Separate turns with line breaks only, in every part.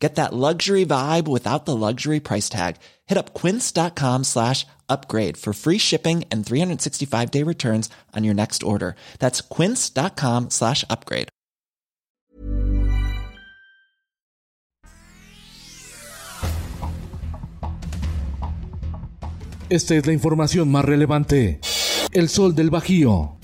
Get that luxury vibe without the luxury price tag. Hit up quince.com slash upgrade for free shipping and 365 day returns on your next order. That's quince.com slash upgrade.
Esta es la información más relevante. El sol del Bajío.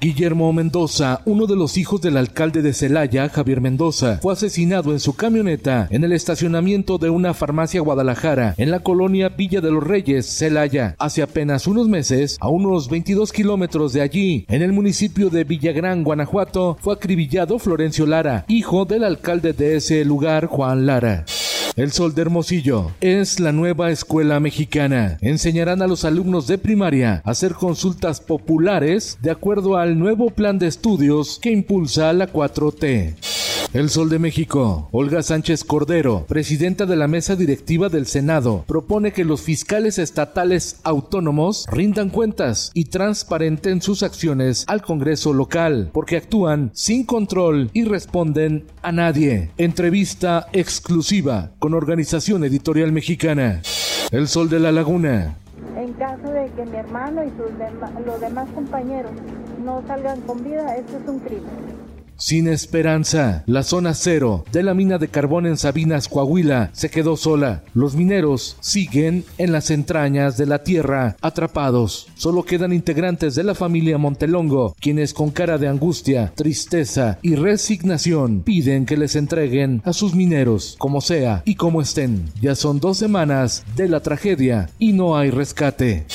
Guillermo Mendoza, uno de los hijos del alcalde de Celaya, Javier Mendoza, fue asesinado en su camioneta en el estacionamiento de una farmacia Guadalajara, en la colonia Villa de los Reyes, Celaya. Hace apenas unos meses, a unos 22 kilómetros de allí, en el municipio de Villagrán, Guanajuato, fue acribillado Florencio Lara, hijo del alcalde de ese lugar, Juan Lara. El Sol de Hermosillo es la nueva escuela mexicana. Enseñarán a los alumnos de primaria a hacer consultas populares de acuerdo al nuevo plan de estudios que impulsa la 4T. El Sol de México. Olga Sánchez Cordero, presidenta de la mesa directiva del Senado, propone que los fiscales estatales autónomos rindan cuentas y transparenten sus acciones al Congreso local, porque actúan sin control y responden a nadie. Entrevista exclusiva con Organización Editorial Mexicana. El Sol de la Laguna.
En caso de que mi hermano y sus los demás compañeros no salgan con vida, esto es un crimen.
Sin esperanza, la zona cero de la mina de carbón en Sabinas, Coahuila, se quedó sola. Los mineros siguen en las entrañas de la tierra, atrapados. Solo quedan integrantes de la familia Montelongo, quienes con cara de angustia, tristeza y resignación piden que les entreguen a sus mineros, como sea y como estén. Ya son dos semanas de la tragedia y no hay rescate.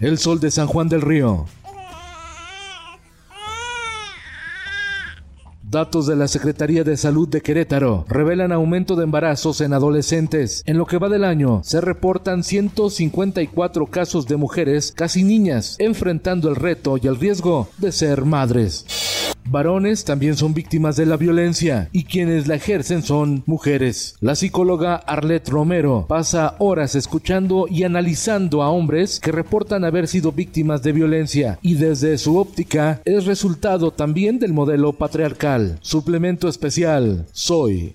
El sol de San Juan del Río. Datos de la Secretaría de Salud de Querétaro revelan aumento de embarazos en adolescentes. En lo que va del año, se reportan 154 casos de mujeres, casi niñas, enfrentando el reto y el riesgo de ser madres. Varones también son víctimas de la violencia y quienes la ejercen son mujeres. La psicóloga Arlette Romero pasa horas escuchando y analizando a hombres que reportan haber sido víctimas de violencia y desde su óptica es resultado también del modelo patriarcal. Suplemento especial. Soy.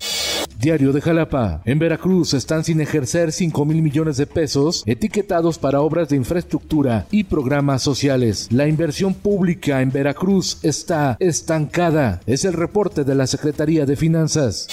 Diario de Jalapa. En Veracruz están sin ejercer 5 mil millones de pesos etiquetados para obras de infraestructura y programas sociales. La inversión pública en Veracruz está estancada. Es el reporte de la Secretaría de Finanzas.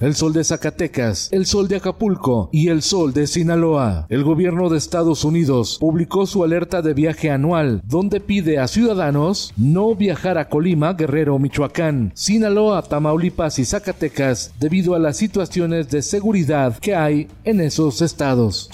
El sol de Zacatecas, el sol de Acapulco y el sol de Sinaloa. El gobierno de Estados Unidos publicó su alerta de viaje anual, donde pide a ciudadanos no viajar a Colima, Guerrero, Michoacán, Sinaloa, Tamaulipas y Zacatecas debido a las situaciones de seguridad que hay en esos estados.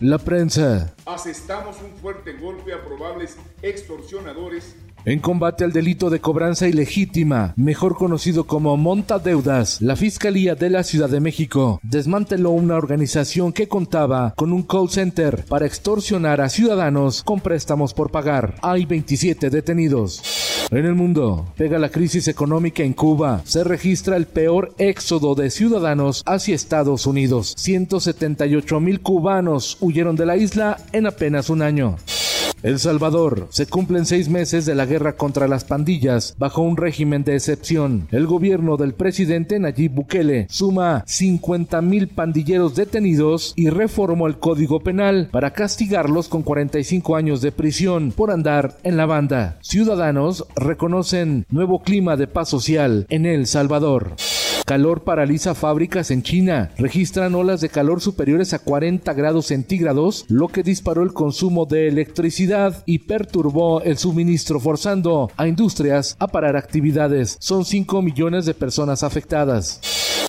La prensa.
Asestamos un fuerte golpe a probables extorsionadores
en combate al delito de cobranza ilegítima, mejor conocido como montadeudas, la Fiscalía de la Ciudad de México desmanteló una organización que contaba con un call center para extorsionar a ciudadanos con préstamos por pagar. Hay 27 detenidos. En el mundo, pega la crisis económica en Cuba. Se registra el peor éxodo de ciudadanos hacia Estados Unidos. 178 mil cubanos huyeron de la isla en apenas un año. El Salvador. Se cumplen seis meses de la guerra contra las pandillas bajo un régimen de excepción. El gobierno del presidente Nayib Bukele suma 50 mil pandilleros detenidos y reformó el código penal para castigarlos con 45 años de prisión por andar en la banda. Ciudadanos reconocen nuevo clima de paz social en El Salvador. Calor paraliza fábricas en China. Registran olas de calor superiores a 40 grados centígrados, lo que disparó el consumo de electricidad y perturbó el suministro, forzando a industrias a parar actividades. Son 5 millones de personas afectadas.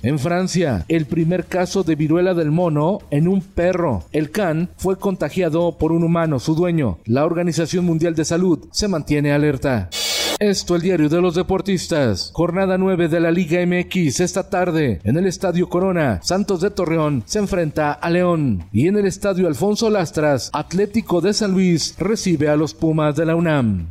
En Francia, el primer caso de viruela del mono en un perro. El can fue contagiado por un humano, su dueño. La Organización Mundial de Salud se mantiene alerta. Esto el diario de los deportistas. Jornada 9 de la Liga MX esta tarde en el Estadio Corona. Santos de Torreón se enfrenta a León. Y en el Estadio Alfonso Lastras, Atlético de San Luis recibe a los Pumas de la UNAM.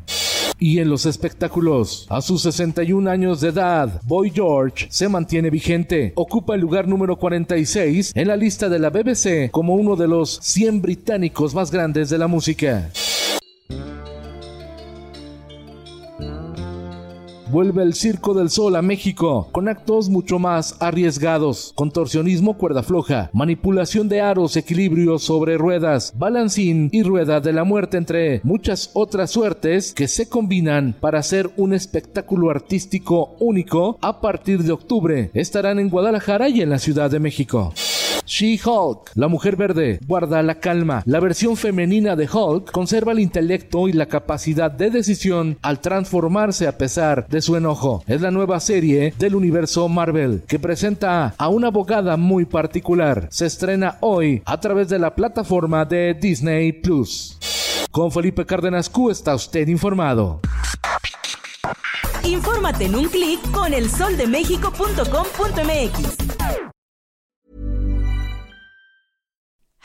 Y en los espectáculos, a sus 61 años de edad, Boy George se mantiene vigente. Ocupa el lugar número 46 en la lista de la BBC como uno de los 100 británicos más grandes de la música. Vuelve el Circo del Sol a México, con actos mucho más arriesgados, contorsionismo cuerda floja, manipulación de aros, equilibrio sobre ruedas, balancín y rueda de la muerte, entre muchas otras suertes que se combinan para hacer un espectáculo artístico único a partir de octubre. Estarán en Guadalajara y en la Ciudad de México. She-Hulk, la mujer verde, guarda la calma. La versión femenina de Hulk conserva el intelecto y la capacidad de decisión al transformarse a pesar de su enojo. Es la nueva serie del universo Marvel que presenta a una abogada muy particular. Se estrena hoy a través de la plataforma de Disney Plus. Con Felipe Cárdenas Q está usted informado.
Infórmate en un clic con elsoldemexico.com.mx.